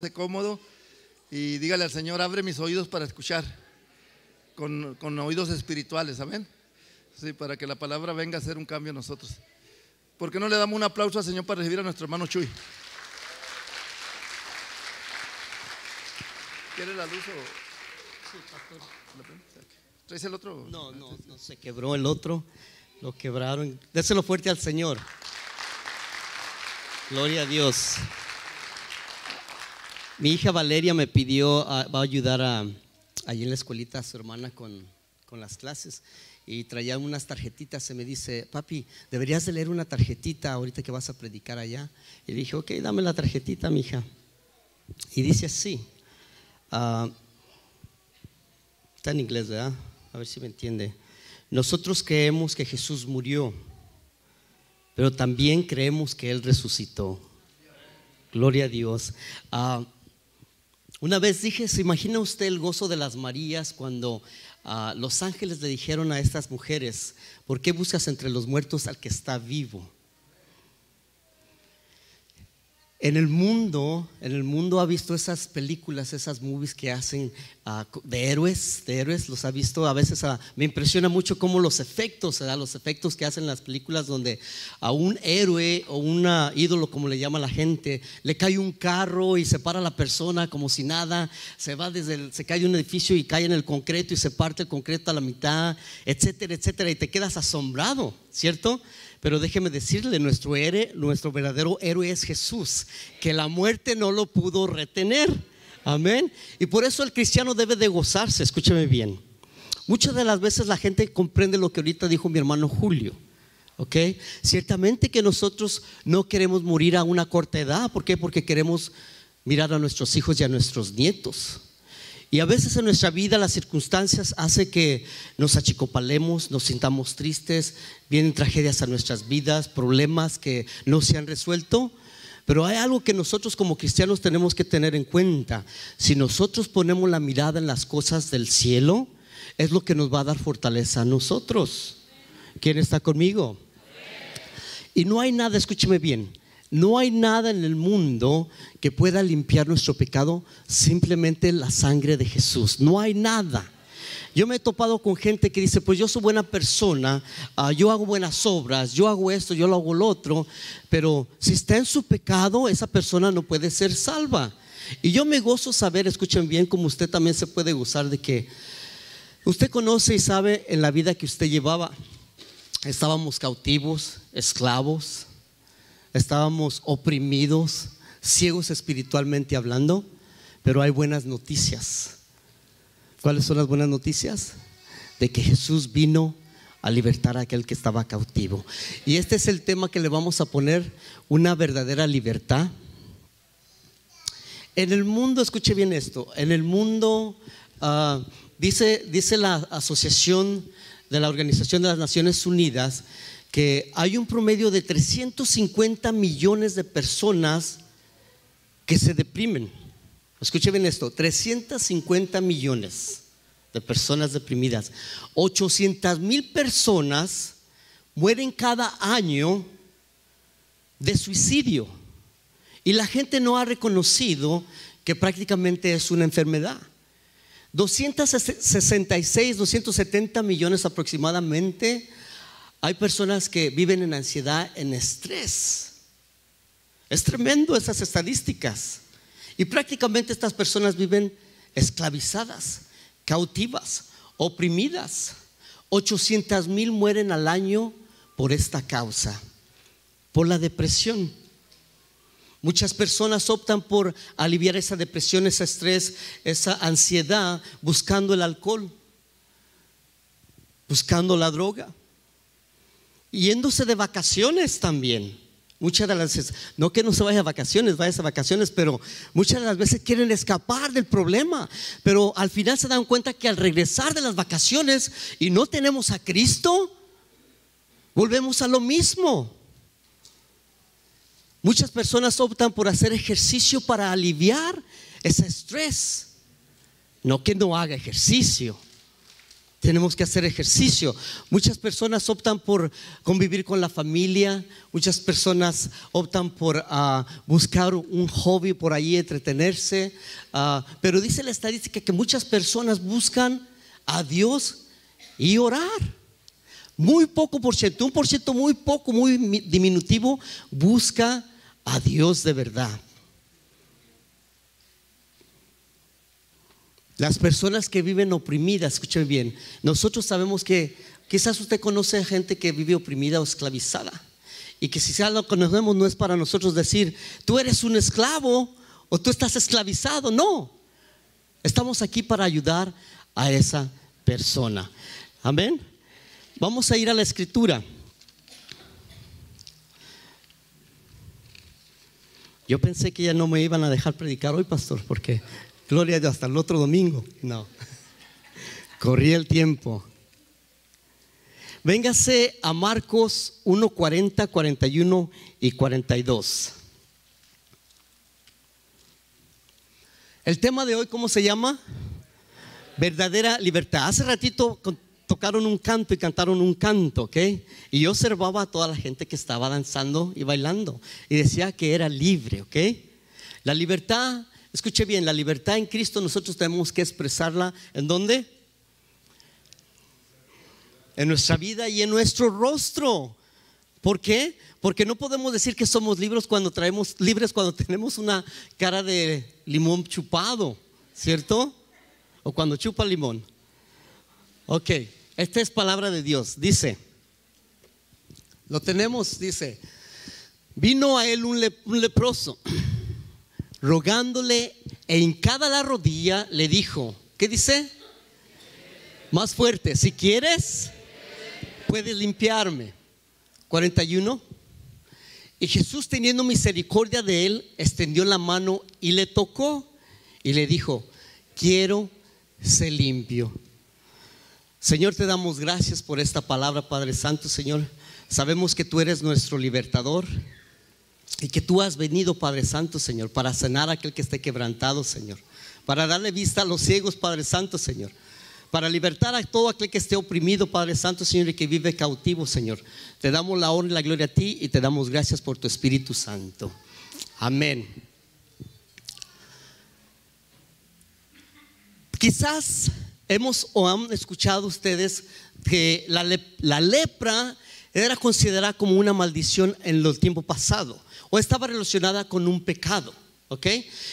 de cómodo y dígale al Señor, abre mis oídos para escuchar, con, oídos espirituales, amén. Sí, para que la palabra venga a hacer un cambio en nosotros. ¿Por qué no le damos un aplauso al Señor para recibir a nuestro hermano Chuy? ¿Quiere la luz o...? Sí, pastor. el otro? No, no, no se quebró el otro. Lo quebraron. Déselo fuerte al Señor. Gloria a Dios. Mi hija Valeria me pidió, ah, va a ayudar a, allí en la escuelita a su hermana con, las clases y traía unas tarjetitas. Se me dice, papi, deberías de leer una tarjetita ahorita que vas a predicar allá. Y dije, ok, dame la tarjetita, mi hija. Y dice así, ah, está en inglés, ¿verdad? A ver si me entiende. Nosotros creemos que Jesús murió, pero también creemos que Él resucitó. Gloria a Dios. Ah, una vez dije, ¿se imagina usted el gozo de las Marías cuando ah, los ángeles le dijeron a estas mujeres, ¿por qué buscas entre los muertos al que está vivo? En el mundo, en el mundo ha visto esas películas, esas movies que hacen ah, de héroes, de héroes, los ha visto. A veces ah, me impresiona mucho cómo los efectos, los efectos que hacen las películas donde a un héroe o un ídolo, como le llama la gente, le cae un carro y se para la persona como si nada, se va desde, se cae un edificio y cae en el concreto y se parte el concreto a la mitad, etcétera, etcétera, y te quedas asombrado, ¿cierto? Pero déjeme decirle, nuestro, héroe, nuestro verdadero héroe es Jesús, que la muerte no lo pudo retener. Amén. Y por eso el cristiano debe de gozarse, escúcheme bien. Muchas de las veces la gente comprende lo que ahorita dijo mi hermano Julio. ¿Ok? Ciertamente que nosotros no queremos morir a una corta edad. ¿Por qué? Porque queremos mirar a nuestros hijos y a nuestros nietos. Y a veces en nuestra vida las circunstancias hacen que nos achicopalemos, nos sintamos tristes, vienen tragedias a nuestras vidas, problemas que no se han resuelto. Pero hay algo que nosotros como cristianos tenemos que tener en cuenta. Si nosotros ponemos la mirada en las cosas del cielo, es lo que nos va a dar fortaleza a nosotros. ¿Quién está conmigo? Y no hay nada, escúcheme bien, no hay nada en el mundo que pueda limpiar nuestro pecado, simplemente la sangre de Jesús. No hay nada. Yo me he topado con gente que dice, pues yo soy buena persona, ah, yo hago buenas obras, yo hago esto, yo lo hago lo otro, pero si está en su pecado, esa persona no puede ser salva. Y yo me gozo saber, escuchen bien, como usted también se puede gozar de que usted conoce y sabe en la vida que usted llevaba, estábamos cautivos, esclavos, estábamos oprimidos, ciegos espiritualmente hablando, pero hay buenas noticias. ¿Cuáles son las buenas noticias? De que Jesús vino a libertar a aquel que estaba cautivo. Y este es el tema que le vamos a poner, una verdadera libertad. En el mundo, escuche bien esto, en el mundo, ah, dice, dice la Asociación de la Organización de las Naciones Unidas, que hay un promedio de 350 millones de personas que se deprimen. Escuchen bien esto, 350 millones de personas deprimidas. 800 mil personas mueren cada año de suicidio. Y la gente no ha reconocido que prácticamente es una enfermedad. 266, 270 millones aproximadamente hay personas que viven en ansiedad, en estrés. Es tremendo esas estadísticas. Y prácticamente estas personas viven esclavizadas, cautivas, oprimidas. 800 mil mueren al año por esta causa, por la depresión. Muchas personas optan por aliviar esa depresión, ese estrés, esa ansiedad, buscando el alcohol, buscando la droga yéndose de vacaciones también. Muchas de las veces, no que no se vaya a vacaciones, vaya a vacaciones, pero muchas de las veces quieren escapar del problema. Pero al final se dan cuenta que al regresar de las vacaciones y no tenemos a Cristo, volvemos a lo mismo. Muchas personas optan por hacer ejercicio para aliviar ese estrés. No que no haga ejercicio. Tenemos que hacer ejercicio. Muchas personas optan por convivir con la familia, muchas personas optan por ah, buscar un hobby por ahí, entretenerse. Ah, pero dice la estadística que muchas personas buscan a Dios y orar. Muy poco por ciento, un por ciento muy poco, muy diminutivo, busca a Dios de verdad. Las personas que viven oprimidas, escuchen bien, nosotros sabemos que quizás usted conoce a gente que vive oprimida o esclavizada. Y que si ya lo conocemos no es para nosotros decir, tú eres un esclavo o tú estás esclavizado. No, estamos aquí para ayudar a esa persona. Amén. Vamos a ir a la escritura. Yo pensé que ya no me iban a dejar predicar hoy, pastor, porque Gloria a Dios, hasta el otro domingo. No. Corría el tiempo. Véngase a Marcos 1, 40, 41 y 42. El tema de hoy, ¿cómo se llama? Verdadera libertad. Hace ratito tocaron un canto y cantaron un canto, ¿ok? Y yo observaba a toda la gente que estaba danzando y bailando y decía que era libre, ¿ok? La libertad Escuche bien, la libertad en Cristo nosotros tenemos que expresarla en dónde? En nuestra vida y en nuestro rostro. ¿Por qué? Porque no podemos decir que somos libres cuando traemos libres cuando tenemos una cara de limón chupado, ¿cierto? O cuando chupa limón. Ok, esta es palabra de Dios. Dice, lo tenemos, dice, vino a él un, un leproso rogándole en cada la rodilla, le dijo, ¿qué dice? Más fuerte, si quieres, puedes limpiarme. 41. Y Jesús teniendo misericordia de él, extendió la mano y le tocó y le dijo, quiero ser limpio. Señor, te damos gracias por esta palabra, Padre Santo, Señor. Sabemos que tú eres nuestro libertador. Y que tú has venido, Padre Santo, Señor, para sanar a aquel que esté quebrantado, Señor. Para darle vista a los ciegos, Padre Santo, Señor. Para libertar a todo aquel que esté oprimido, Padre Santo, Señor, y que vive cautivo, Señor. Te damos la honra y la gloria a ti y te damos gracias por tu Espíritu Santo. Amén. Quizás hemos o han escuchado ustedes que la, la lepra era considerada como una maldición en el tiempo pasado o estaba relacionada con un pecado. ¿Ok?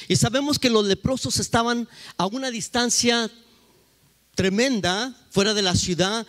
Y sabemos que los leprosos estaban a una distancia tremenda fuera de la ciudad.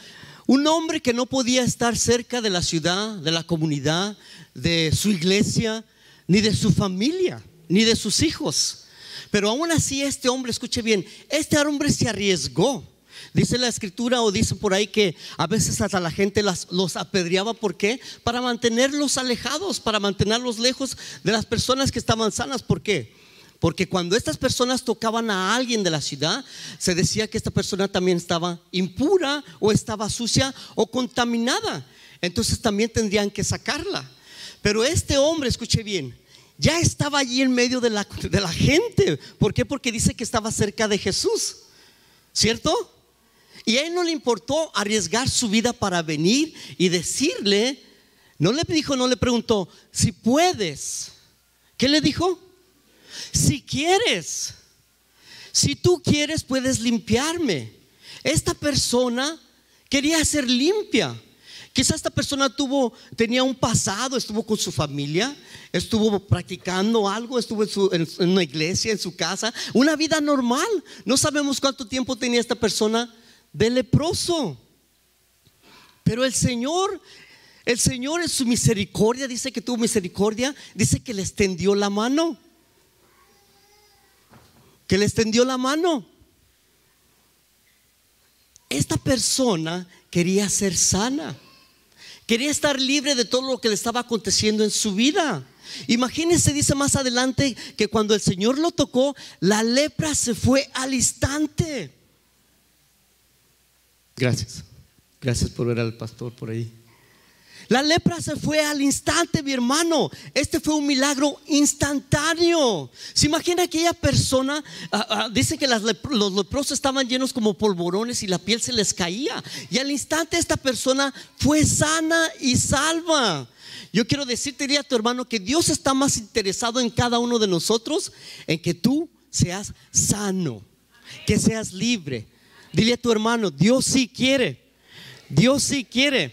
Un hombre que no podía estar cerca de la ciudad, de la comunidad, de su iglesia, ni de su familia, ni de sus hijos. Pero aún así este hombre, escuche bien, este hombre se arriesgó. Dice la escritura o dice por ahí que a veces hasta la gente los apedreaba. ¿Por qué? Para mantenerlos alejados, para mantenerlos lejos de las personas que estaban sanas. ¿Por qué? Porque cuando estas personas tocaban a alguien de la ciudad, se decía que esta persona también estaba impura o estaba sucia o contaminada. Entonces también tendrían que sacarla. Pero este hombre, escuche bien, ya estaba allí en medio de la, de la gente. ¿Por qué? Porque dice que estaba cerca de Jesús. ¿Cierto? Y a él no le importó arriesgar su vida para venir y decirle, no le dijo, no le preguntó, si puedes. ¿Qué le dijo? Si quieres, si tú quieres puedes limpiarme. Esta persona quería ser limpia. Quizás esta persona tuvo, tenía un pasado, estuvo con su familia, estuvo practicando algo, estuvo en, en, una iglesia, en su casa, una vida normal. No sabemos cuánto tiempo tenía esta persona de leproso. Pero el Señor, el Señor en su misericordia, dice que tuvo misericordia, dice que le extendió la mano. Que le extendió la mano. Esta persona quería ser sana. Quería estar libre de todo lo que le estaba aconteciendo en su vida. Imagínense, dice más adelante, que cuando el Señor lo tocó, la lepra se fue al instante. Gracias. Gracias por ver al pastor por ahí. La lepra se fue al instante, mi hermano. Este fue un milagro instantáneo. ¿Se imagina aquella persona? Ah, ah, dice que los leprosos estaban llenos como polvorones y la piel se les caía. Y al instante esta persona fue sana y salva. Yo quiero decirte, a tu hermano, que Dios está más interesado en cada uno de nosotros, en que tú seas sano, que seas libre. Dile a tu hermano, Dios sí quiere. Dios sí quiere.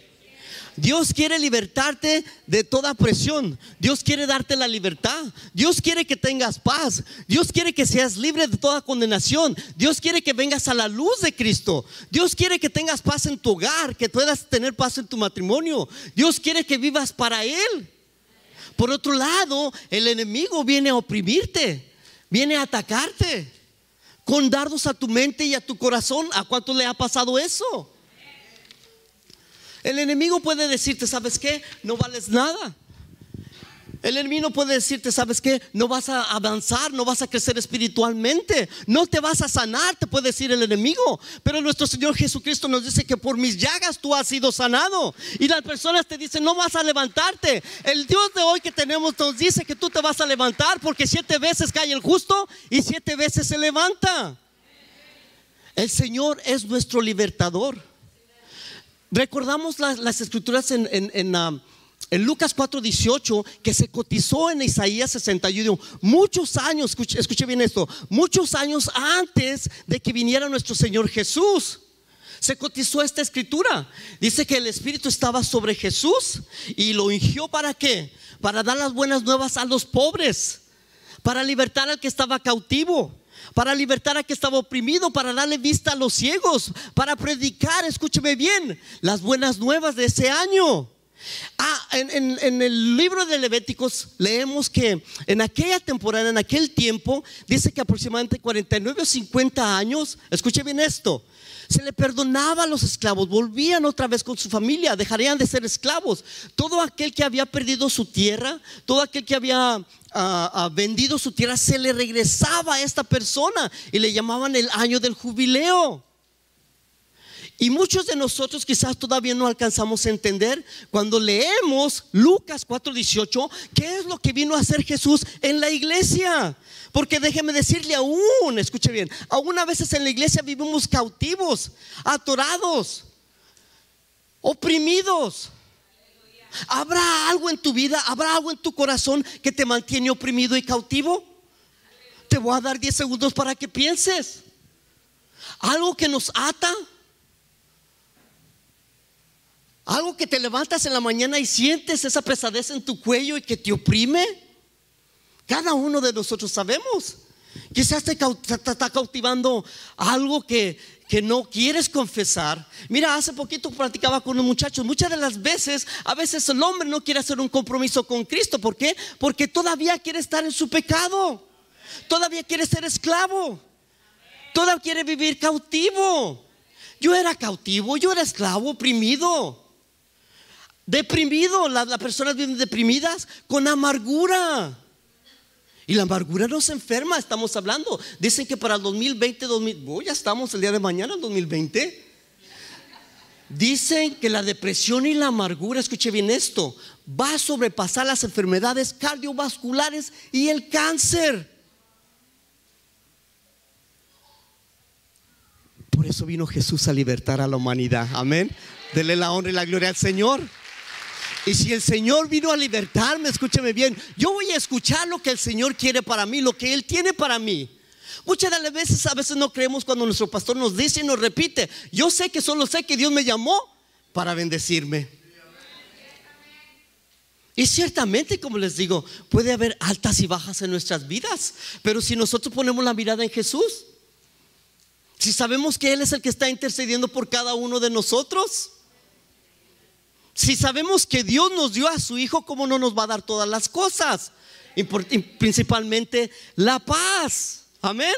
Dios quiere libertarte de toda presión. Dios quiere darte la libertad. Dios quiere que tengas paz. Dios quiere que seas libre de toda condenación. Dios quiere que vengas a la luz de Cristo. Dios quiere que tengas paz en tu hogar, que puedas tener paz en tu matrimonio. Dios quiere que vivas para Él. Por otro lado, el enemigo viene a oprimirte, viene a atacarte con dardos a tu mente y a tu corazón. ¿A cuánto le ha pasado eso? El enemigo puede decirte, ¿sabes qué? No vales nada. El enemigo puede decirte, ¿sabes qué? No vas a avanzar, no vas a crecer espiritualmente, no te vas a sanar, te puede decir el enemigo. Pero nuestro Señor Jesucristo nos dice que por mis llagas tú has sido sanado. Y las personas te dicen, no vas a levantarte. El Dios de hoy que tenemos nos dice que tú te vas a levantar porque siete veces cae el justo y siete veces se levanta. El Señor es nuestro libertador. Recordamos las, escrituras en, en, um, en Lucas 4:18 que se cotizó en Isaías 61. Muchos años, escuche, bien esto, muchos años antes de que viniera nuestro Señor Jesús se cotizó esta escritura. Dice que el Espíritu estaba sobre Jesús y lo ungió para qué? Para dar las buenas nuevas a los pobres, para libertar al que estaba cautivo, para libertar a que estaba oprimido, para darle vista a los ciegos, para predicar, escúcheme bien, las buenas nuevas de ese año. Ah, en, el libro de Levíticos leemos que en aquella temporada, en aquel tiempo, dice que aproximadamente 49 o 50 años, escuche bien esto, se le perdonaba a los esclavos, volvían otra vez con su familia, dejarían de ser esclavos. Todo aquel que había perdido su tierra, todo aquel que había ah, ah, vendido su tierra, se le regresaba a esta persona y le llamaban el año del jubileo. Y muchos de nosotros quizás todavía no alcanzamos a entender cuando leemos Lucas 4:18, qué es lo que vino a hacer Jesús en la iglesia. Porque déjeme decirle aún, escuche bien, aún a veces en la iglesia vivimos cautivos, atorados, oprimidos. ¿Habrá algo en tu vida, habrá algo en tu corazón que te mantiene oprimido y cautivo? Te voy a dar 10 segundos para que pienses. Algo que nos ata algo que te levantas en la mañana y sientes esa pesadez en tu cuello y que te oprime. Cada uno de nosotros sabemos. Quizás te, está cautivando algo que, que no quieres confesar. Mira, hace poquito platicaba con un muchacho. Muchas de las veces, a veces el hombre no quiere hacer un compromiso con Cristo. ¿Por qué? Porque todavía quiere estar en su pecado. Todavía quiere ser esclavo. Todavía quiere vivir cautivo. Yo era cautivo, yo era esclavo, oprimido. Deprimido, las personas viven deprimidas con amargura. Y la amargura no se enferma, estamos hablando. Dicen que para el 2020, ya estamos el día de mañana, el 2020. Dicen que la depresión y la amargura, escuche bien esto, va a sobrepasar las enfermedades cardiovasculares y el cáncer. Por eso vino Jesús a libertar a la humanidad. Amén. Dele la honra y la gloria al Señor. Y si el Señor vino a libertarme, escúcheme bien, yo voy a escuchar lo que el Señor quiere para mí, lo que Él tiene para mí. Muchas de las veces a veces no creemos cuando nuestro pastor nos dice y nos repite, yo sé que solo sé que Dios me llamó para bendecirme. Y ciertamente, como les digo, puede haber altas y bajas en nuestras vidas, pero si nosotros ponemos la mirada en Jesús, si sabemos que Él es el que está intercediendo por cada uno de nosotros, si sabemos que Dios nos dio a su Hijo, ¿cómo no nos va a dar todas las cosas? Principalmente la paz. Amén.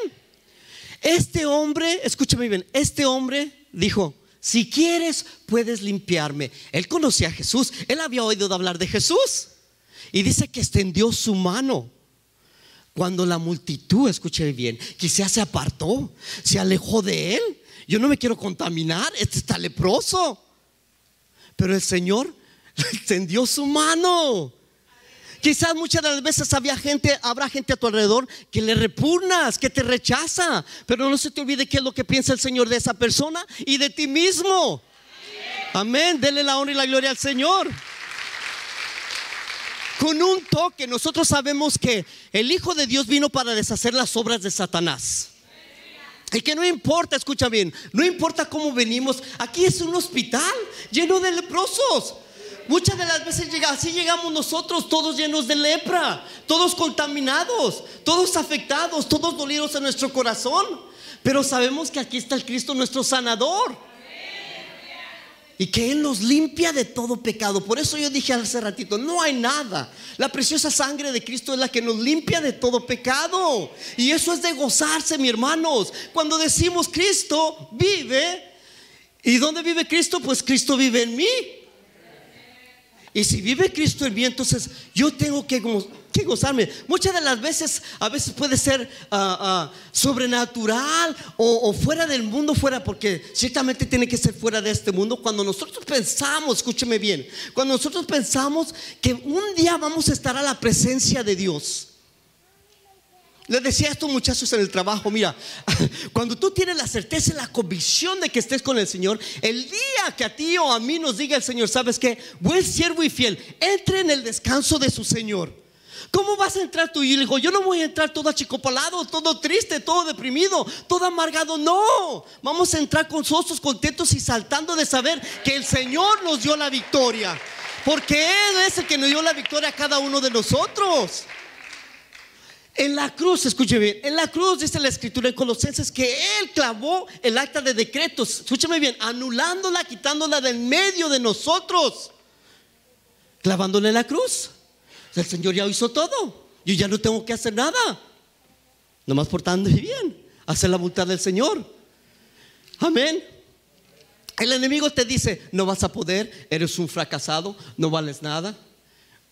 Este hombre, escúchame bien, este hombre dijo, si quieres, puedes limpiarme. Él conocía a Jesús, él había oído hablar de Jesús. Y dice que extendió su mano. Cuando la multitud, escuche bien, quizás se apartó, se alejó de él. Yo no me quiero contaminar, este está leproso. Pero el Señor extendió su mano. Quizás muchas de las veces había gente, habrá gente a tu alrededor que le repugnas, que te rechaza, pero no se te olvide qué es lo que piensa el Señor de esa persona y de ti mismo. Amén, dele la honra y la gloria al Señor. Con un toque, nosotros sabemos que el Hijo de Dios vino para deshacer las obras de Satanás. Y que no importa, escucha bien, no importa cómo venimos, aquí es un hospital lleno de leprosos. Muchas de las veces llega, así llegamos nosotros, todos llenos de lepra, todos contaminados, todos afectados, todos dolidos en nuestro corazón. Pero sabemos que aquí está el Cristo nuestro sanador. Y que Él nos limpia de todo pecado. Por eso yo dije hace ratito, no hay nada. La preciosa sangre de Cristo es la que nos limpia de todo pecado. Y eso es de gozarse, mi hermanos. Cuando decimos Cristo vive, ¿y dónde vive Cristo? Pues Cristo vive en mí. Y si vive Cristo en mí, entonces yo tengo que, gozarme. Muchas de las veces, a veces puede ser ah, sobrenatural o, fuera del mundo, fuera, porque ciertamente tiene que ser fuera de este mundo. Cuando nosotros pensamos, escúcheme bien, cuando nosotros pensamos que un día vamos a estar a la presencia de Dios. Les decía a estos muchachos en el trabajo, mira, cuando tú tienes la certeza y la convicción de que estés con el Señor, el día que a ti o a mí nos diga el Señor, sabes que buen siervo y fiel, entre en el descanso de su Señor. ¿Cómo vas a entrar tú? Y le yo no voy a entrar todo achicopalado, todo triste, todo deprimido, todo amargado. No, vamos a entrar con gozosos, contentos y saltando de saber que el Señor nos dio la victoria. Porque Él es el que nos dio la victoria a cada uno de nosotros. En la cruz, escuche bien, en la cruz dice la escritura en Colosenses que Él clavó el acta de decretos, escúcheme bien, anulándola, quitándola del medio de nosotros, clavándole la cruz. El Señor ya hizo todo, yo ya no tengo que hacer nada, nomás portándome bien, hacer la voluntad del Señor. Amén. El enemigo te dice, no vas a poder, eres un fracasado, no vales nada.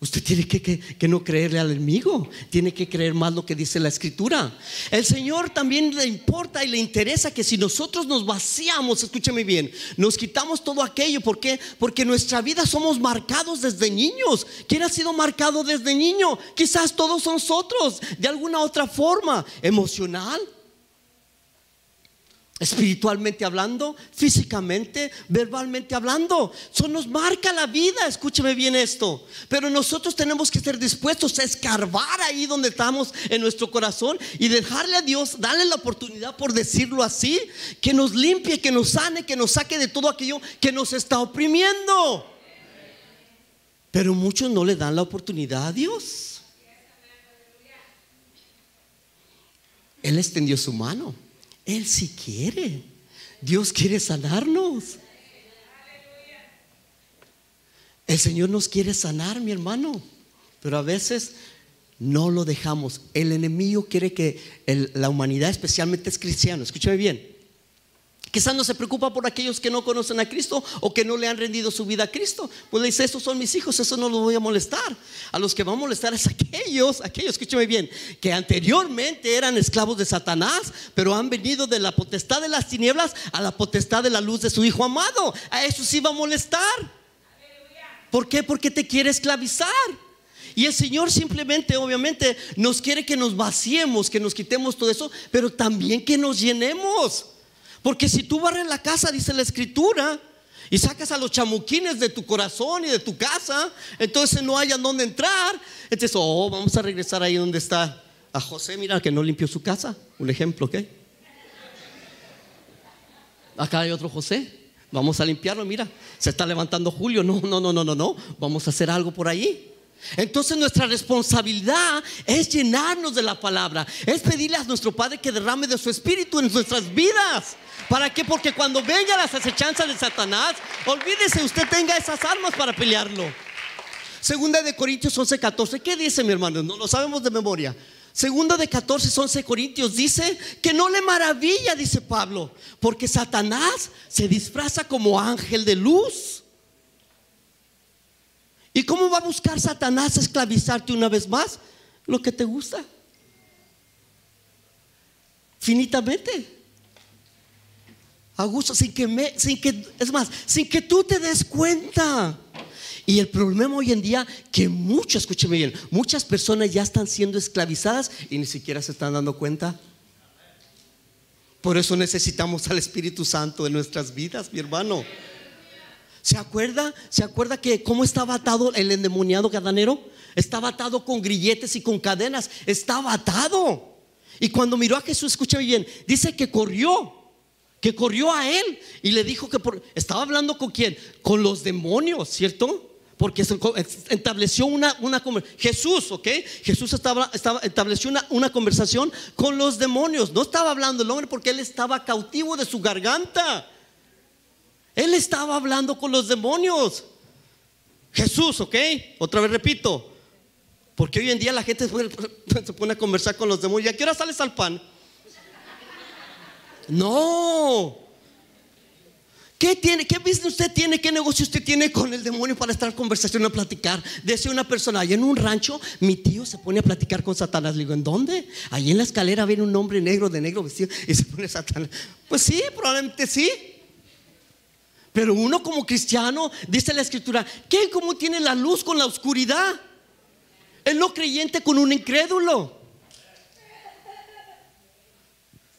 Usted tiene que, no creerle al enemigo, tiene que creer más lo que dice la escritura. El Señor también le importa y le interesa que si nosotros nos vaciamos, escúcheme bien, nos quitamos todo aquello, ¿por qué? Porque nuestra vida somos marcados desde niños. ¿Quién ha sido marcado desde niño? Quizás todos nosotros, de alguna otra forma, emocional, espiritualmente hablando, físicamente, verbalmente hablando. Eso nos marca la vida, escúcheme bien esto. Pero nosotros tenemos que estar dispuestos a escarbar ahí donde estamos en nuestro corazón y dejarle a Dios, darle la oportunidad, por decirlo así, que nos limpie, que nos sane, que nos saque de todo aquello que nos está oprimiendo. Pero muchos no le dan la oportunidad a Dios. Él extendió su mano. Él sí quiere. Dios quiere sanarnos. El Señor nos quiere sanar, mi hermano. Pero a veces no lo dejamos. El enemigo quiere que la humanidad, especialmente es cristiano, escúchame bien, Quizás no se preocupa por aquellos que no conocen a Cristo o que no le han rendido su vida a Cristo. Pues le dice, esos son mis hijos, eso no los voy a molestar. A los que va a molestar es aquellos, aquellos, escúcheme bien, que anteriormente eran esclavos de Satanás, pero han venido de la potestad de las tinieblas a la potestad de la luz de su Hijo amado. A eso sí va a molestar. ¿Por qué? Porque te quiere esclavizar. Y el Señor simplemente, obviamente, nos quiere que nos vaciemos, que nos quitemos todo eso, pero también que nos llenemos. Porque si tú barres la casa, dice la escritura, y sacas a los chamuquines de tu corazón y de tu casa, entonces no hayan dónde entrar. Entonces, oh, vamos a regresar ahí donde está a José, mira que no limpió su casa. Un ejemplo, ¿ok? Acá hay otro José. Vamos a limpiarlo, mira. Se está levantando Julio. No, no, no, no, no, no. Vamos a hacer algo por ahí. Entonces nuestra responsabilidad es llenarnos de la palabra, es pedirle a nuestro Padre que derrame de su espíritu en nuestras vidas. ¿Para qué? Porque cuando venga las acechanzas de Satanás, olvídese, usted tenga esas armas para pelearlo. Segunda de Corintios 11, 14. ¿Qué dice mi hermano? No lo sabemos de memoria. Segunda de 14, 11 Corintios dice que no le maravilla, dice Pablo, porque Satanás se disfraza como ángel de luz. ¿Y cómo va a buscar Satanás esclavizarte una vez más? Lo que te gusta. Finitamente. A gusto, sin que me, sin que, es más, sin que tú te des cuenta. Y el problema hoy en día que muchos, escúcheme bien, muchas personas ya están siendo esclavizadas y ni siquiera se están dando cuenta. Por eso necesitamos al Espíritu Santo en nuestras vidas, mi hermano. ¿Se acuerda? ¿Se acuerda que cómo estaba atado el endemoniado gadanero? Estaba atado con grilletes y con cadenas. Estaba atado. Y cuando miró a Jesús, escúchame bien, dice que corrió que corrió a él y le dijo que estaba hablando con quién, con los demonios, ¿cierto? Porque estableció una, una Jesús, ¿ok? Jesús estaba, estaba estableció una, una, conversación con los demonios. No estaba hablando el hombre porque él estaba cautivo de su garganta. Él estaba hablando con los demonios. Jesús, ¿ok? Otra vez repito. Porque hoy en día la gente se pone a conversar con los demonios. ¿Y a qué hora sales al pan? No. ¿Qué tiene? ¿Qué business usted tiene? ¿Qué negocio usted tiene con el demonio para estar en conversación a platicar? Decía una persona, allá en un rancho, mi tío se pone a platicar con Satanás. Le digo, ¿en dónde? Allí en la escalera viene un hombre negro de negro vestido y se pone Satanás. Pues sí, probablemente sí. Pero uno como cristiano, dice la escritura, ¿qué cómo tiene la luz con la oscuridad? El no creyente con un incrédulo.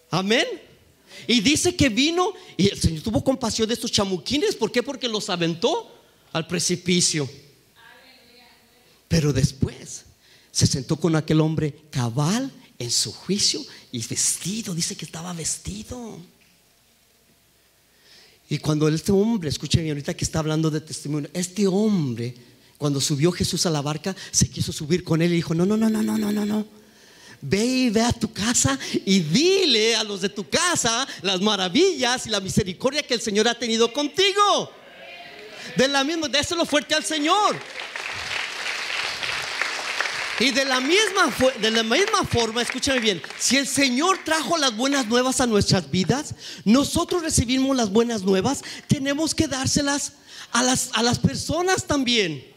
Amén. Y dice que vino y el Señor tuvo compasión de estos chamuquines. ¿Por qué? Porque los aventó al precipicio. Pero después se sentó con aquel hombre cabal en su juicio y vestido. Dice que estaba vestido. Y cuando este hombre, escuchen ahorita que está hablando de testimonio, este hombre, cuando subió Jesús a la barca, se quiso subir con él y dijo, no, no, no, no, no, no, no, no. Ve y ve a tu casa y dile a los de tu casa las maravillas y la misericordia que el Señor ha tenido contigo. De la misma, déselo fuerte al Señor. Y de la misma de la misma forma, escúchame bien, si el Señor trajo las buenas nuevas a nuestras vidas, nosotros recibimos las buenas nuevas, tenemos que dárselas a las a las personas también.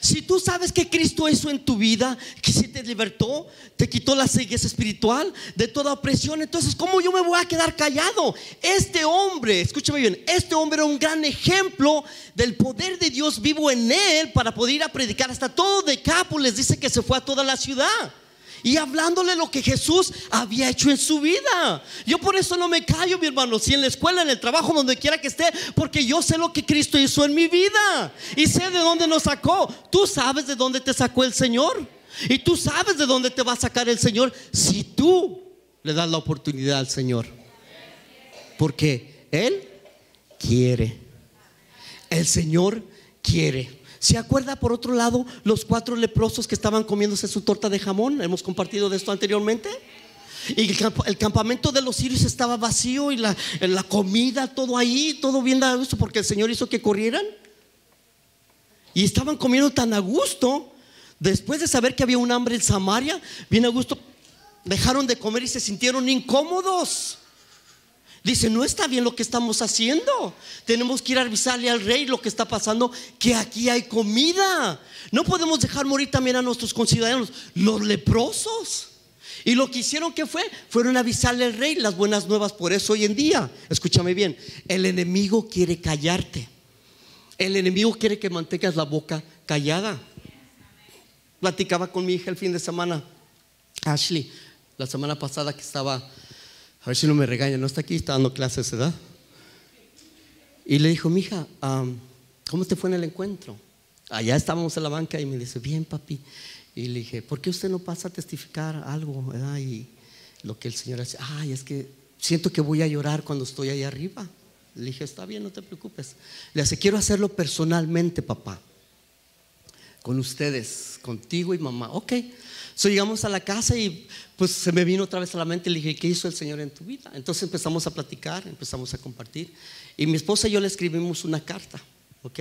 Si tú sabes que Cristo hizo en tu vida, que si te libertó, te quitó la ceguez espiritual de toda opresión, entonces ¿cómo yo me voy a quedar callado? Este hombre, escúchame bien, este hombre era un gran ejemplo del poder de Dios vivo en él para poder ir a predicar hasta todo Decápolis, dice que se fue a toda la ciudad y hablándole lo que Jesús había hecho en su vida. Yo por eso no me callo, mi hermano, si en la escuela, en el trabajo, donde quiera que esté, porque yo sé lo que Cristo hizo en mi vida y sé de dónde nos sacó. Tú sabes de dónde te sacó el Señor y tú sabes de dónde te va a sacar el Señor si tú le das la oportunidad al Señor. Porque Él quiere. El Señor quiere. ¿Se acuerda por otro lado los cuatro leprosos que estaban comiéndose su torta de jamón? Hemos compartido de esto anteriormente. Y el, campamento de los sirios estaba vacío y la, la comida, todo ahí, todo bien a gusto porque el Señor hizo que corrieran. Y estaban comiendo tan a gusto. Después de saber que había un hambre en Samaria, bien a gusto, dejaron de comer y se sintieron incómodos. Dice, no está bien lo que estamos haciendo. Tenemos que ir a avisarle al rey lo que está pasando, que aquí hay comida. No podemos dejar morir también a nuestros conciudadanos, los leprosos. Y lo que hicieron que fue, fueron a avisarle al rey las buenas nuevas. Por eso hoy en día, escúchame bien, el enemigo quiere callarte. El enemigo quiere que mantengas la boca callada. Platicaba con mi hija el fin de semana, Ashley, la semana pasada que estaba a ver si no me regaña, no está aquí, está dando clases, ¿verdad? Y le dijo, mija, ¿cómo te fue en el encuentro? Allá estábamos en la banca y me dice, bien, papi. Y le dije, ¿por qué usted no pasa a testificar algo, verdad? Y lo que el Señor hace, ay, es que siento que voy a llorar cuando estoy ahí arriba. Le dije, está bien, no te preocupes. Le dice, quiero hacerlo personalmente, papá. Con ustedes, contigo y mamá. Ok. So, llegamos a la casa y pues se me vino otra vez a la mente le dije, ¿qué hizo el Señor en tu vida? Entonces empezamos a platicar, empezamos a compartir. Y mi esposa y yo le escribimos una carta, ¿ok?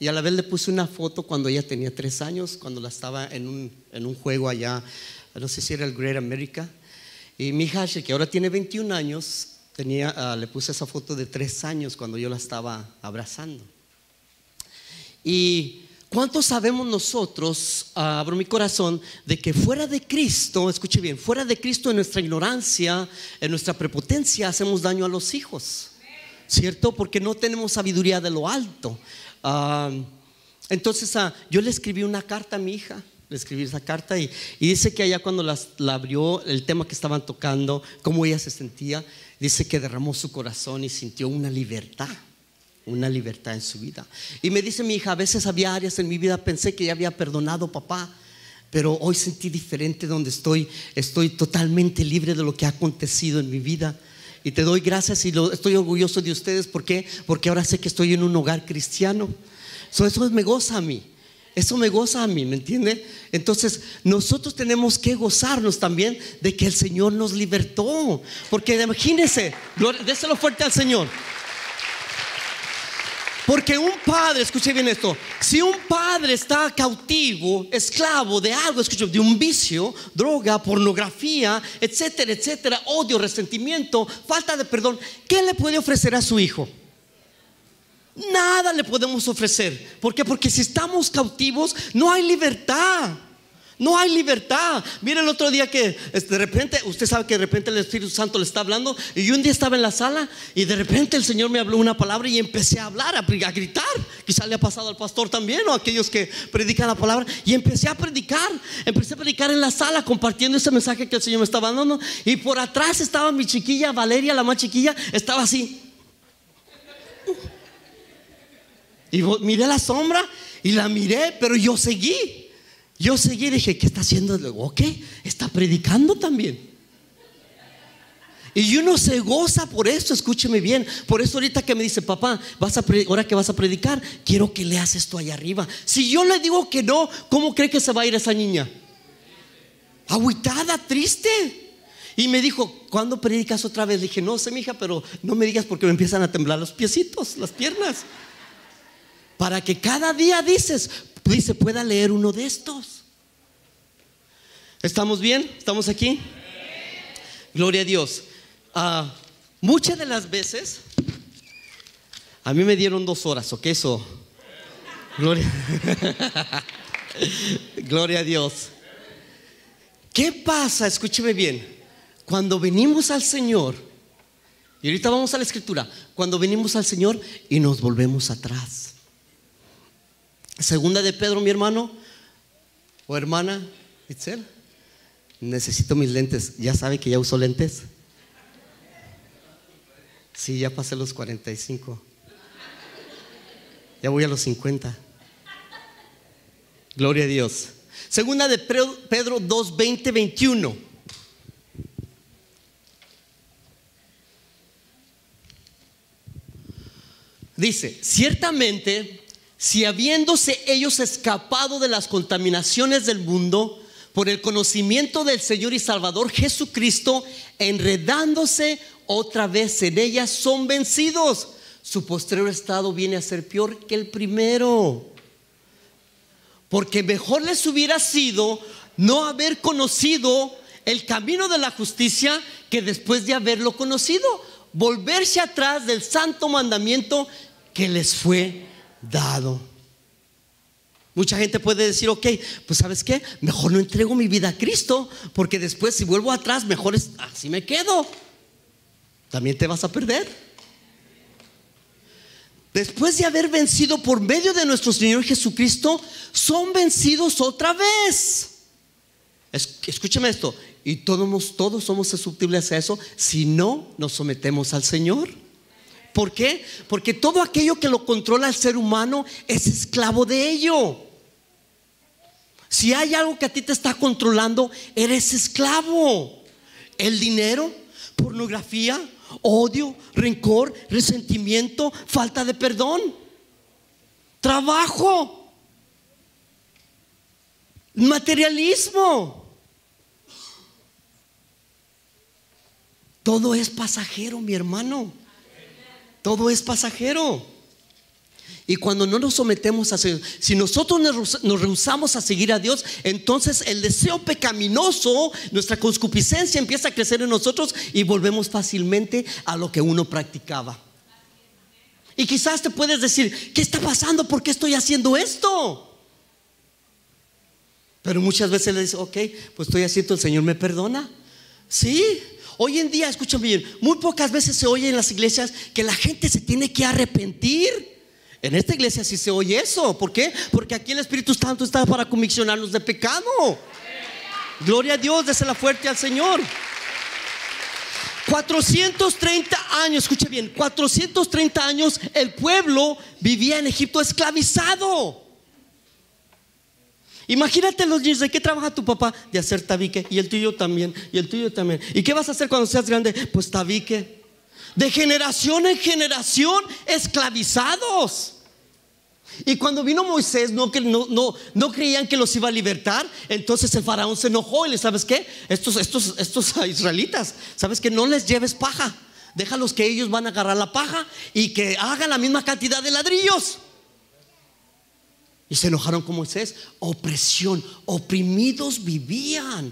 Y a la vez le puse una foto cuando ella tenía tres años, cuando la estaba en un, en un juego allá, no sé si era el Great America. Y mi hija, que ahora tiene 21 años, tenía, ah, le puse esa foto de tres años cuando yo la estaba abrazando. Y ¿Cuántos sabemos nosotros, ah, abro mi corazón, de que fuera de Cristo, escuche bien, fuera de Cristo en nuestra ignorancia, en nuestra prepotencia, hacemos daño a los hijos? ¿Cierto? Porque no tenemos sabiduría de lo alto. Ah, Entonces ah, yo le escribí una carta a mi hija, le escribí esa carta y, dice que allá cuando la abrió el tema que estaban tocando, cómo ella se sentía, dice que derramó su corazón y sintió una libertad, una libertad en su vida. Y me dice mi hija, a veces había áreas en mi vida, pensé que ya había perdonado papá, pero hoy sentí diferente donde estoy, estoy totalmente libre de lo que ha acontecido en mi vida. Y te doy gracias y lo- estoy orgulloso de ustedes. ¿Por qué? Porque ahora sé que estoy en un hogar cristiano. So, eso me goza a mí. Eso me goza a mí, ¿me entiende? Entonces, nosotros tenemos que gozarnos también de que el Señor nos libertó. Porque imagínense, déselo fuerte al Señor. Porque un padre, escuche bien esto, si un padre está cautivo, esclavo de algo, escuche, de un vicio, droga, pornografía, etcétera, etcétera, odio, resentimiento, falta de perdón, ¿qué le puede ofrecer a su hijo? Nada le podemos ofrecer. ¿Por qué? Porque si estamos cautivos, no hay libertad. No hay libertad. Mira el otro día que de repente, usted sabe que de repente el Espíritu Santo le está hablando. Y yo un día estaba en la sala y de repente el Señor me habló una palabra y empecé a hablar, a, a gritar. Quizá le ha pasado al pastor también o a aquellos que predican la palabra. Y empecé a predicar. Empecé a predicar en la sala compartiendo ese mensaje que el Señor me estaba dando. Y por atrás estaba mi chiquilla, Valeria, la más chiquilla, estaba así. Y miré la sombra y la miré, pero yo seguí. Yo seguí y dije, ¿qué está haciendo? Luego, ok, está predicando también. Y uno se goza por eso, escúcheme bien. Por eso ahorita que me dice, papá, vas a ahora que vas a predicar, quiero que leas esto allá arriba. Si yo le digo que no, ¿cómo cree que se va a ir esa niña? Agüitada, triste. Y me dijo, ¿cuándo predicas otra vez? Le dije, no sé, mija, pero no me digas porque me empiezan a temblar los piecitos, las piernas para que cada día dices, dice, pueda leer uno de estos. ¿Estamos bien? ¿Estamos aquí? Gloria a Dios. Ah, muchas de las veces, a mí me dieron dos horas, ¿ok? Eso. Gloria. Gloria a Dios. ¿Qué pasa? Escúcheme bien. Cuando venimos al Señor, y ahorita vamos a la escritura, cuando venimos al Señor y nos volvemos atrás. Segunda de Pedro, mi hermano o hermana Itzel. Necesito mis lentes. ¿Ya sabe que ya uso lentes? Sí, ya pasé los 45. Ya voy a los 50. Gloria a Dios. Segunda de Pedro Pedro 2, 20, 21. Dice, ciertamente, si habiéndose ellos escapado de las contaminaciones del mundo por el conocimiento del Señor y Salvador Jesucristo, enredándose otra vez en ellas, son vencidos. Su posterior estado viene a ser peor que el primero. Porque mejor les hubiera sido no haber conocido el camino de la justicia que después de haberlo conocido, volverse atrás del santo mandamiento que les fue dado. Mucha gente puede decir, ok, pues sabes qué, mejor no entrego mi vida a Cristo, porque después si vuelvo atrás, mejor es, así me quedo. También te vas a perder. Después de haber vencido por medio de nuestro Señor Jesucristo, son vencidos otra vez. Es- escúchame esto, y todos somos susceptibles a eso si no nos sometemos al Señor. ¿Por qué? Porque todo aquello que lo controla el ser humano es esclavo de ello. Si hay algo que a ti te está controlando, eres esclavo. El dinero, pornografía, odio, rencor, resentimiento, falta de perdón, trabajo, materialismo. Todo es pasajero, mi hermano. Todo es pasajero. Y cuando no nos sometemos a si nosotros nos rehusamos a seguir a Dios, entonces el deseo pecaminoso, nuestra concupiscencia empieza a crecer en nosotros y volvemos fácilmente a lo que uno practicaba. Y quizás te puedes decir, ¿qué está pasando? ¿Por qué estoy haciendo esto? Pero muchas veces le dices, ok, pues estoy haciendo, el Señor me perdona. Sí, hoy en día, escúchame bien, muy pocas veces se oye en las iglesias que la gente se tiene que arrepentir. En esta iglesia sí se oye eso. ¿Por qué? Porque aquí el Espíritu Santo está para conviccionarnos de pecado. Gloria a Dios, désela fuerte al Señor. 430 años, escuche bien, 430 años el pueblo vivía en Egipto esclavizado. Imagínate los niños, ¿de qué trabaja tu papá? De hacer tabique. Y el tuyo también, y el tuyo también. ¿Y qué vas a hacer cuando seas grande? Pues tabique. De generación en generación, esclavizados. Y cuando vino Moisés, no, no, no, creían que los iba a libertar. Entonces el faraón se enojó y le, ¿sabes qué? Estos, estos, estos israelitas, ¿sabes que No les lleves paja. Déjalos que ellos van a agarrar la paja y que hagan la misma cantidad de ladrillos. Y se enojaron con Moisés. Opresión, oprimidos vivían.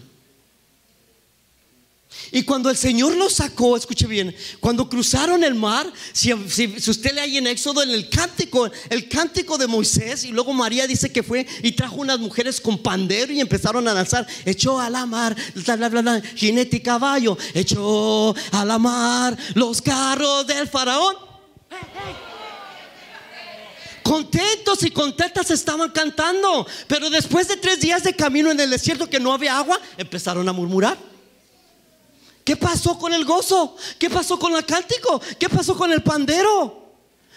Y cuando el Señor los sacó, escuche bien, cuando cruzaron el mar, si, usted lee ahí en Éxodo, en el cántico, el cántico de Moisés, y luego María dice que fue y trajo unas mujeres con pandero y empezaron a danzar, echó a la mar, jinete y caballo, echó a la mar los carros del faraón. Contentos y contentas estaban cantando, pero después de tres días de camino en el desierto que no había agua, empezaron a murmurar. ¿Qué pasó con el gozo? ¿Qué pasó con el cántico? ¿Qué pasó con el pandero?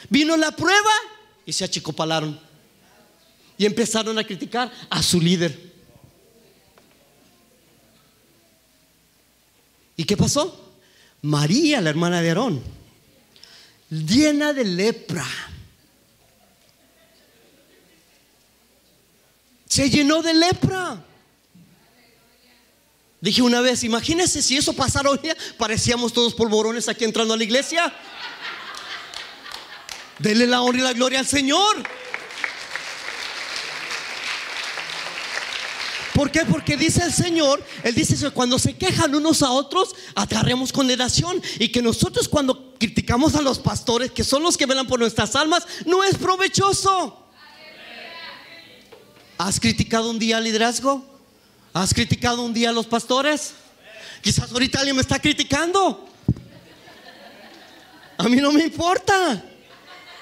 Vino la prueba y se achicopalaron. Y empezaron a criticar a su líder. ¿Y qué pasó? María, la hermana de Aarón, llena de lepra, se llenó de lepra. Dije una vez, imagínense si eso pasara hoy día, parecíamos todos polvorones aquí entrando a la iglesia. Denle la honra y la gloria al Señor. ¿Por qué? Porque dice el Señor, Él dice que cuando se quejan unos a otros, agarremos condenación. Y que nosotros cuando criticamos a los pastores, que son los que velan por nuestras almas, no es provechoso. ¿Has criticado un día al liderazgo? ¿Has criticado un día a los pastores? Quizás ahorita alguien me está criticando. A mí no me importa.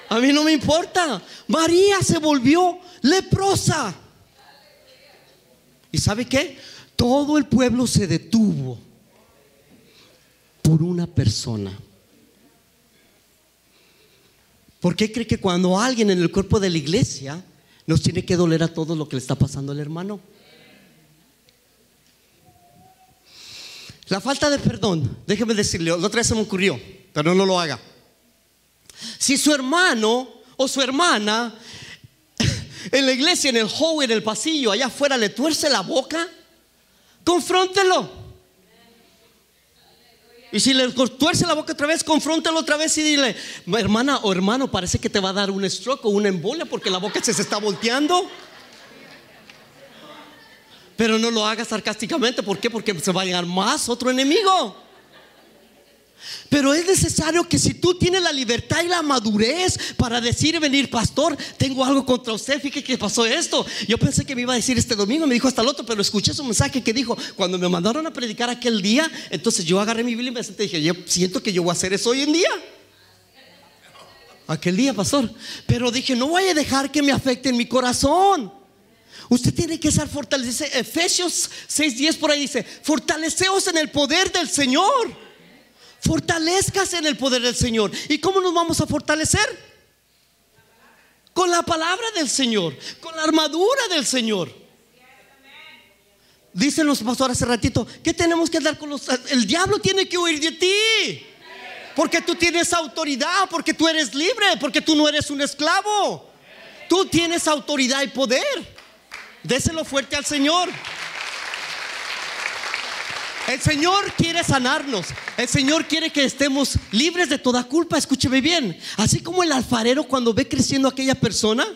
A mí no me importa. María se volvió leprosa. ¿Y sabe qué? Todo el pueblo se detuvo por una persona. ¿Por qué cree que cuando alguien en el cuerpo de la iglesia nos tiene que doler a todo lo que le está pasando al hermano? La falta de perdón, déjeme decirle, la otra vez se me ocurrió, pero no lo haga. Si su hermano o su hermana en la iglesia, en el hall, en el pasillo, allá afuera le tuerce la boca, confróntelo. Y si le tuerce la boca otra vez, confróntelo otra vez y dile, hermana o hermano, parece que te va a dar un stroke o una embolia porque la boca se, está volteando. Pero no lo hagas sarcásticamente. ¿Por qué? Porque se va a llegar más otro enemigo. Pero es necesario que si tú tienes la libertad y la madurez para decir, venir, pastor, tengo algo contra usted, fíjate que pasó esto. Yo pensé que me iba a decir este domingo, me dijo hasta el otro, pero escuché su mensaje que dijo, cuando me mandaron a predicar aquel día, entonces yo agarré mi Biblia y me senté y dije, yo siento que yo voy a hacer eso hoy en día. Aquel día, pastor. Pero dije, no voy a dejar que me afecte en mi corazón. Usted tiene que ser fortalecido. Efesios 6:10 por ahí dice, fortaleceos en el poder del Señor. Fortalezcas en el poder del Señor. ¿Y cómo nos vamos a fortalecer? Con la palabra del Señor, con la armadura del Señor. Dicen los pastores hace ratito, ¿qué tenemos que dar con los... El diablo tiene que huir de ti. Porque tú tienes autoridad, porque tú eres libre, porque tú no eres un esclavo. Tú tienes autoridad y poder. Déselo fuerte al Señor. El Señor quiere sanarnos. El Señor quiere que estemos libres de toda culpa. Escúcheme bien. Así como el alfarero cuando ve creciendo aquella persona.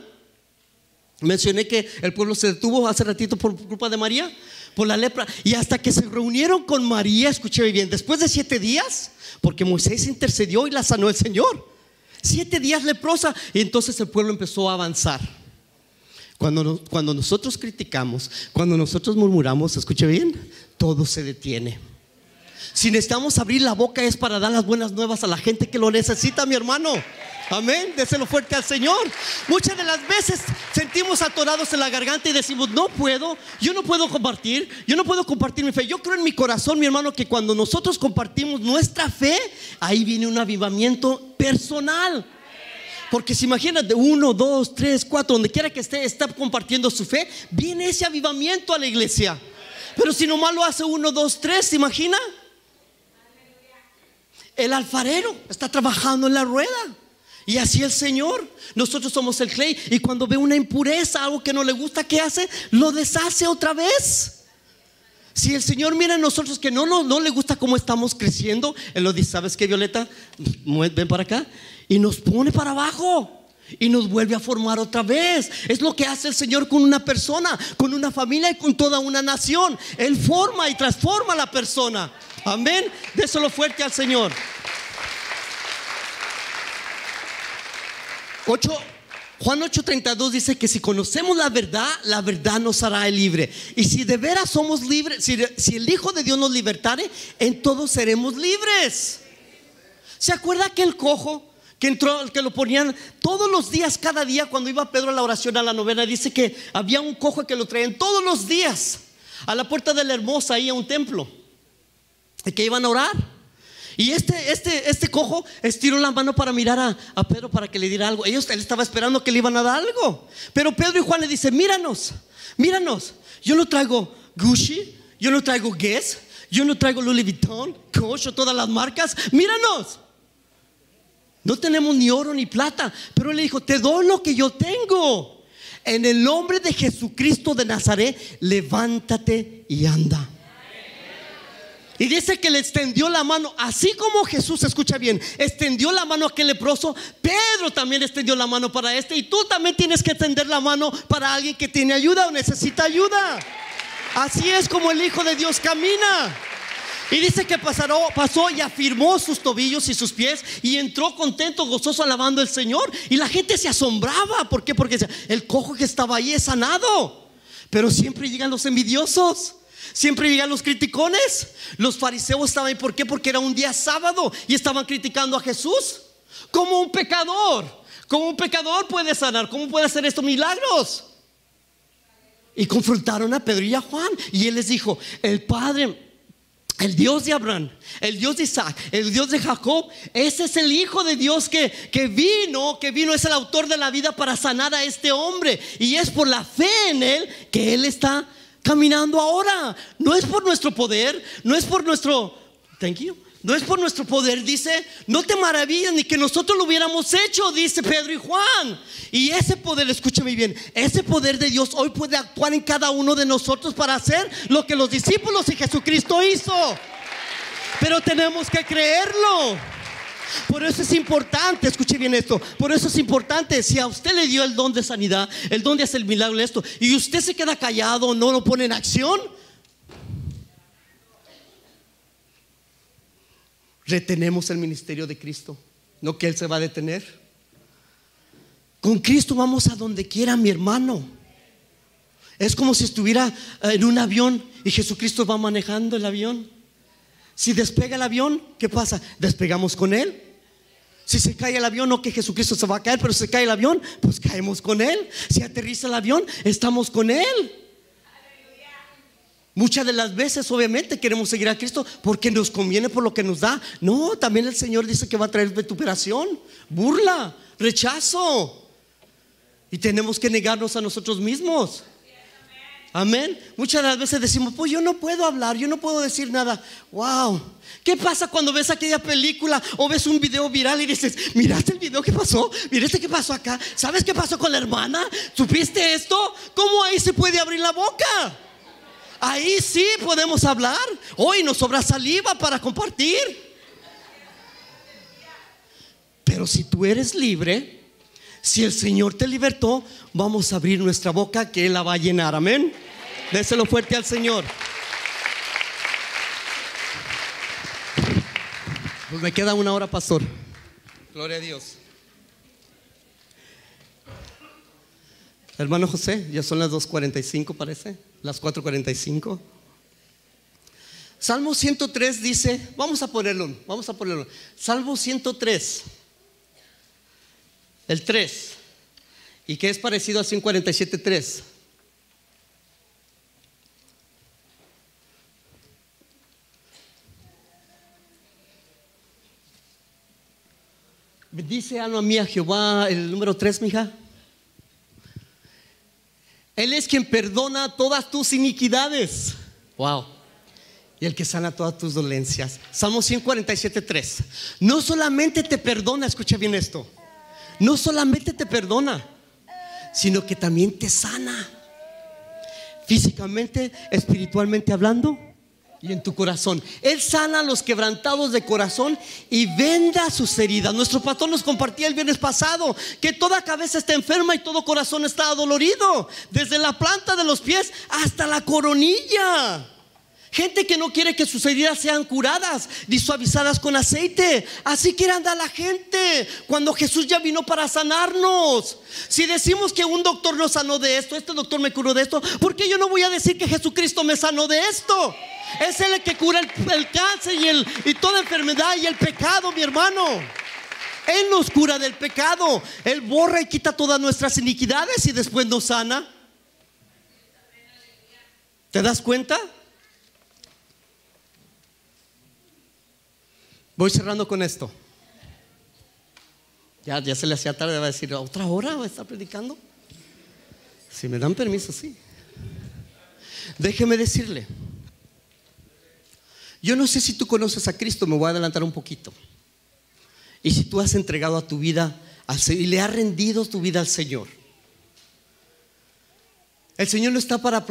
Mencioné que el pueblo se detuvo hace ratito por culpa de María, por la lepra. Y hasta que se reunieron con María, escúcheme bien, después de siete días, porque Moisés intercedió y la sanó el Señor. Siete días leprosa. Y entonces el pueblo empezó a avanzar. Cuando, cuando nosotros criticamos, cuando nosotros murmuramos, escuche bien, todo se detiene. Si necesitamos abrir la boca es para dar las buenas nuevas a la gente que lo necesita, mi hermano. Amén, déselo fuerte al Señor. Muchas de las veces sentimos atorados en la garganta y decimos, no puedo, yo no puedo compartir, yo no puedo compartir mi fe. Yo creo en mi corazón, mi hermano, que cuando nosotros compartimos nuestra fe, ahí viene un avivamiento personal. Porque si imaginas de uno, dos, tres, cuatro, donde quiera que esté, está compartiendo su fe, viene ese avivamiento a la iglesia. Pero si nomás lo hace uno, dos, tres, ¿se imagina? El alfarero está trabajando en la rueda. Y así el Señor, nosotros somos el clay. Y cuando ve una impureza, algo que no le gusta, ¿qué hace? Lo deshace otra vez. Si el Señor mira a nosotros que no, no, no le gusta cómo estamos creciendo, Él lo dice, ¿sabes qué, Violeta? Ven para acá. Y nos pone para abajo. Y nos vuelve a formar otra vez. Es lo que hace el Señor con una persona, con una familia y con toda una nación. Él forma y transforma a la persona. Amén. Déselo fuerte al Señor. 8, Juan 8:32 dice que si conocemos la verdad, la verdad nos hará libre. Y si de veras somos libres, si, si el Hijo de Dios nos libertare, en todos seremos libres. ¿Se acuerda que el cojo que entró, que lo ponían todos los días, cada día, cuando iba Pedro a la oración a la novena, dice que había un cojo que lo traían todos los días a la puerta de la hermosa, ahí a un templo, y que iban a orar. Y este, este, este cojo estiró la mano para mirar a, Pedro para que le diera algo. Ellos, él estaba esperando que le iban a dar algo. Pero Pedro y Juan le dicen, míranos, míranos. Yo no traigo Gucci, yo no traigo Guess, yo no traigo Louis Vuitton, Coach todas las marcas. Míranos. No tenemos ni oro ni plata. Pero él le dijo, te doy lo que yo tengo. En el nombre de Jesucristo de Nazaret, levántate y anda. Y dice que le extendió la mano, así como Jesús, escucha bien, extendió la mano a aquel leproso, Pedro también extendió la mano para este y tú también tienes que extender la mano para alguien que tiene ayuda o necesita ayuda. Así es como el Hijo de Dios camina. Y dice que pasó, y afirmó sus tobillos y sus pies y entró contento, gozoso, alabando al Señor. Y la gente se asombraba. ¿Por qué? Porque el cojo que estaba ahí es sanado. Pero siempre llegan los envidiosos. Siempre llegan los criticones. Los fariseos estaban ahí. ¿Por qué? Porque era un día sábado y estaban criticando a Jesús como un pecador. Como un pecador puede sanar? ¿Cómo puede hacer estos milagros? Y confrontaron a Pedro y a Juan. Y él les dijo, el Padre, el Dios de Abraham, el Dios de Isaac, el Dios de Jacob, ese es el Hijo de Dios que, que vino, que vino, es el autor de la vida para sanar a este hombre. Y es por la fe en él que él está caminando ahora. No es por nuestro poder, no es por nuestro... Thank you. No es por nuestro poder, dice, no te maravilles ni que nosotros lo hubiéramos hecho, dice Pedro y Juan. Y ese poder, escúchame bien, ese poder de Dios hoy puede actuar en cada uno de nosotros para hacer lo que los discípulos y Jesucristo hizo. Pero tenemos que creerlo. Por eso es importante, escuche bien esto, por eso es importante, si a usted le dio el don de sanidad, el don de hacer el milagro esto, y usted se queda callado, no lo pone en acción, retenemos el ministerio de Cristo, no que Él se va a detener. Con Cristo vamos a donde quiera, mi hermano. Es como si estuviera en un avión y Jesucristo va manejando el avión. Si despega el avión, ¿qué pasa? Despegamos con Él. Si se cae el avión, no que Jesucristo se va a caer, pero si se cae el avión, pues caemos con Él. Si aterriza el avión, estamos con Él. Muchas de las veces, obviamente, queremos seguir a Cristo porque nos conviene por lo que nos da. No, también el Señor dice que va a traer vituperación, burla, rechazo. Y tenemos que negarnos a nosotros mismos. Amén. Muchas de las veces decimos, pues yo no puedo hablar, yo no puedo decir nada. Wow. ¿Qué pasa cuando ves aquella película o ves un video viral y dices, miraste el video que pasó? ¿Miraste qué pasó acá? ¿Sabes qué pasó con la hermana? ¿Supiste esto? ¿Cómo ahí se puede abrir la boca? Ahí sí podemos hablar. Hoy nos sobra saliva para compartir. Pero si tú eres libre, si el Señor te libertó, vamos a abrir nuestra boca que Él la va a llenar. Amén. Déselo fuerte al Señor. Pues me queda una hora, pastor. Gloria a Dios. Hermano José, ya son las 2.45 parece, las 4.45. Salmo 103 dice, vamos a ponerlo, vamos a ponerlo. Salmo 103. el 3, y que es parecido al 147.3. Dice alma mía Jehová, el número 3, mija. Él es quien perdona todas tus iniquidades. Wow. Y el que sana todas tus dolencias. Salmo 147, 3. No solamente te perdona, escucha bien esto. No solamente te perdona, sino que también te sana. Físicamente, espiritualmente hablando y en tu corazón. Él sana los quebrantados de corazón y venda sus heridas. Nuestro pastor nos compartía el viernes pasado que toda cabeza está enferma y todo corazón está adolorido, desde la planta de los pies hasta la coronilla. Gente que no quiere que sus heridas sean curadas ni suavizadas con aceite. Así quiere andar la gente cuando Jesús ya vino para sanarnos. Si decimos que un doctor nos sanó de esto, este doctor me curó de esto, ¿por qué yo no voy a decir que Jesucristo me sanó de esto? Es Él el que cura el, cáncer y, el, y toda enfermedad y el pecado, mi hermano. Él nos cura del pecado. Él borra y quita todas nuestras iniquidades y después nos sana. ¿Te das cuenta? Voy cerrando con esto. Ya, ya se le hacía tarde, va a decir, ¿otra hora va a estar predicando? Si me dan permiso, sí. Déjeme decirle, yo no sé si tú conoces a Cristo, me voy a adelantar un poquito. Y si tú has entregado a tu vida al Señor y le has rendido tu vida al Señor. El Señor no está para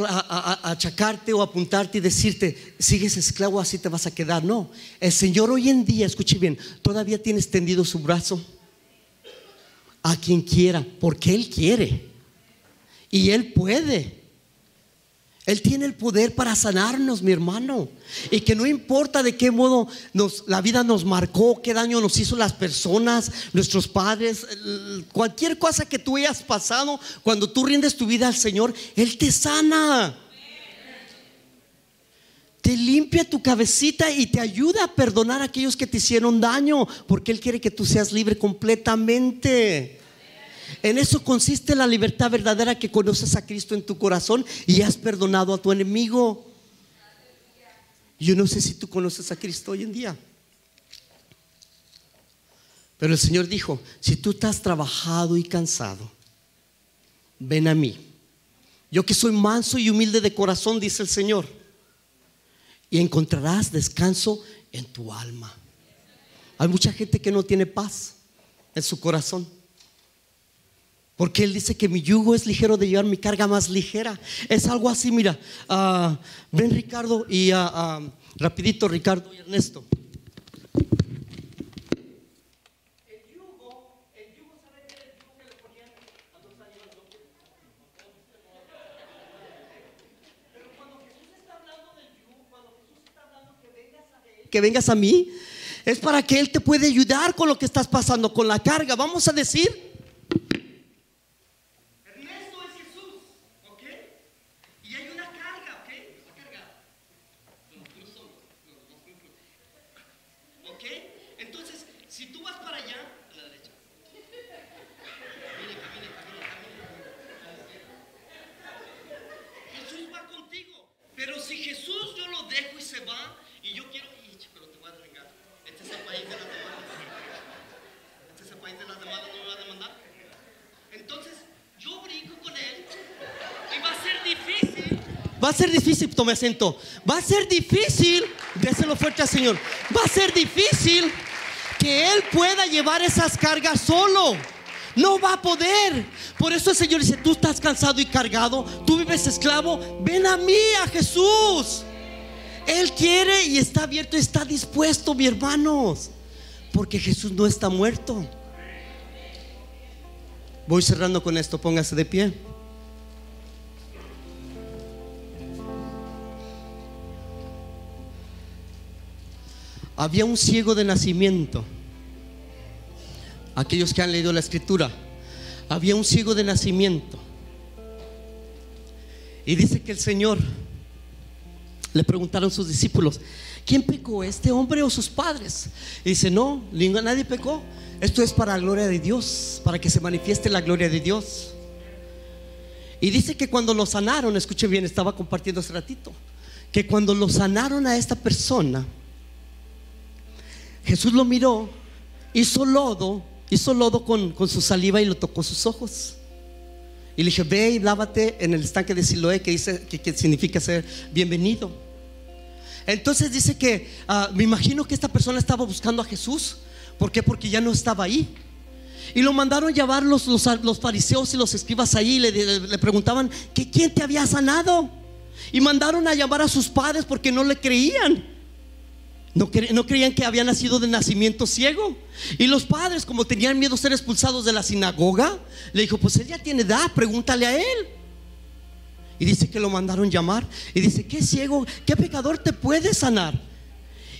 achacarte o apuntarte y decirte, sigues esclavo, así te vas a quedar. No, el Señor hoy en día, escuche bien, todavía tiene extendido su brazo a quien quiera, porque Él quiere. Y Él puede. Él tiene el poder para sanarnos, mi hermano. Y que no importa de qué modo nos, la vida nos marcó, qué daño nos hizo las personas, nuestros padres, cualquier cosa que tú hayas pasado, cuando tú rindes tu vida al Señor, Él te sana. Te limpia tu cabecita y te ayuda a perdonar a aquellos que te hicieron daño, porque Él quiere que tú seas libre completamente. En eso consiste la libertad verdadera que conoces a Cristo en tu corazón y has perdonado a tu enemigo. Yo no sé si tú conoces a Cristo hoy en día. Pero el Señor dijo, si tú estás trabajado y cansado, ven a mí. Yo que soy manso y humilde de corazón, dice el Señor, y encontrarás descanso en tu alma. Hay mucha gente que no tiene paz en su corazón. Porque Él dice que mi yugo es ligero de llevar mi carga más ligera. Es algo así, mira. Ah, ven Ricardo y uh, rapidito Ricardo y Ernesto. Que vengas a mí, es para que Él te puede ayudar con lo que estás pasando, con la carga. Vamos a decir tome acento. Va a ser difícil, déselo fuerte al Señor. Va a ser difícil que Él pueda llevar esas cargas solo. No va a poder. Por eso el Señor dice, tú estás cansado y cargado, tú vives esclavo, ven a mí, a Jesús. Él quiere y está abierto está dispuesto, mi hermanos. Porque Jesús no está muerto. Voy cerrando con esto, póngase de pie. Había un ciego de nacimiento. Aquellos que han leído la escritura, había un ciego de nacimiento. Y dice que el Señor le preguntaron sus discípulos, ¿quién pecó, este hombre o sus padres? Y dice, no, nadie pecó. Esto es para la gloria de Dios, para que se manifieste la gloria de Dios. Y dice que cuando lo sanaron, escuche bien, estaba compartiendo hace ratito, que cuando lo sanaron a esta persona, Jesús lo miró, hizo lodo, hizo lodo con, su saliva y lo tocó sus ojos. Y le dije, ve y lávate en el estanque de Siloé, que, dice, que, significa ser bienvenido. Entonces dice que, ah, me imagino que esta persona estaba buscando a Jesús. ¿Por qué? Porque ya no estaba ahí. Y lo mandaron llevar los, los, fariseos y los escribas ahí. Le, le, preguntaban que quién te había sanado. Y mandaron a llamar a sus padres porque no le creían. No, creían que había nacido de nacimiento ciego. Y los padres, como tenían miedo de ser expulsados de la sinagoga, le dijo, pues él ya tiene edad, pregúntale a él. Y dice que lo mandaron llamar. Y dice, ¿qué ciego? ¿Qué pecador te puede sanar?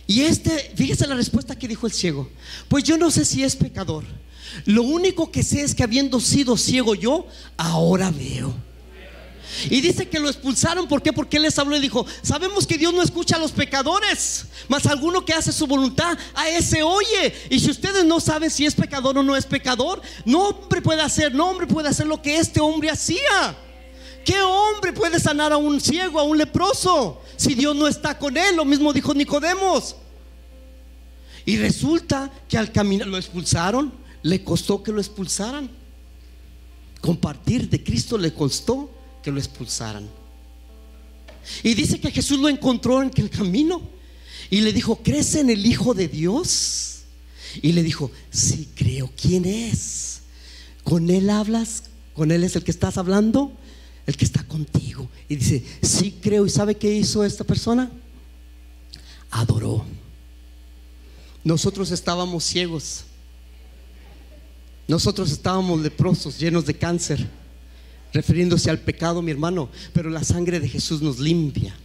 Y este, fíjese la respuesta que dijo el ciego. Pues yo no sé si es pecador. Lo único que sé es que habiendo sido ciego yo, ahora veo. Y dice que lo expulsaron, ¿por qué? Porque él les habló y dijo, sabemos que Dios no escucha a los pecadores, mas alguno que hace su voluntad, a ese oye. Y si ustedes no saben si es pecador o no es pecador, no hombre puede hacer, no hombre puede hacer lo que este hombre hacía. ¿Qué hombre puede sanar a un ciego, a un leproso, si Dios no está con él? Lo mismo dijo Nicodemos. Y resulta que al caminar lo expulsaron, le costó que lo expulsaran. Compartir de Cristo le costó que lo expulsaran. Y dice que Jesús lo encontró en el camino y le dijo, ¿crees en el Hijo de Dios? Y le dijo, sí creo, ¿quién es? ¿Con él hablas? ¿Con él es el que estás hablando? El que está contigo. Y dice, sí creo. ¿Y sabe qué hizo esta persona? Adoró. Nosotros estábamos ciegos. Nosotros estábamos leprosos, llenos de cáncer refiriéndose al pecado, mi hermano, pero la sangre de Jesús nos limpia.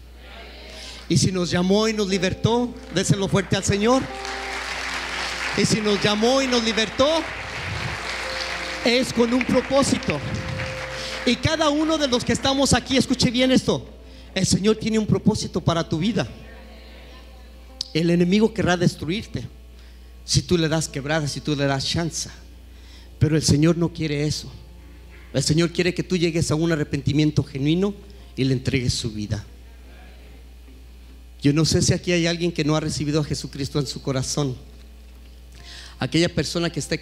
Y si nos llamó y nos libertó, déselo fuerte al Señor. Y si nos llamó y nos libertó, es con un propósito. Y cada uno de los que estamos aquí, escuche bien esto, el Señor tiene un propósito para tu vida. El enemigo querrá destruirte si tú le das quebrada, si tú le das chance. Pero el Señor no quiere eso. El Señor quiere que tú llegues a un arrepentimiento genuino y le entregues su vida. Yo no sé si aquí hay alguien que no ha recibido a Jesucristo en su corazón. Aquella persona que esté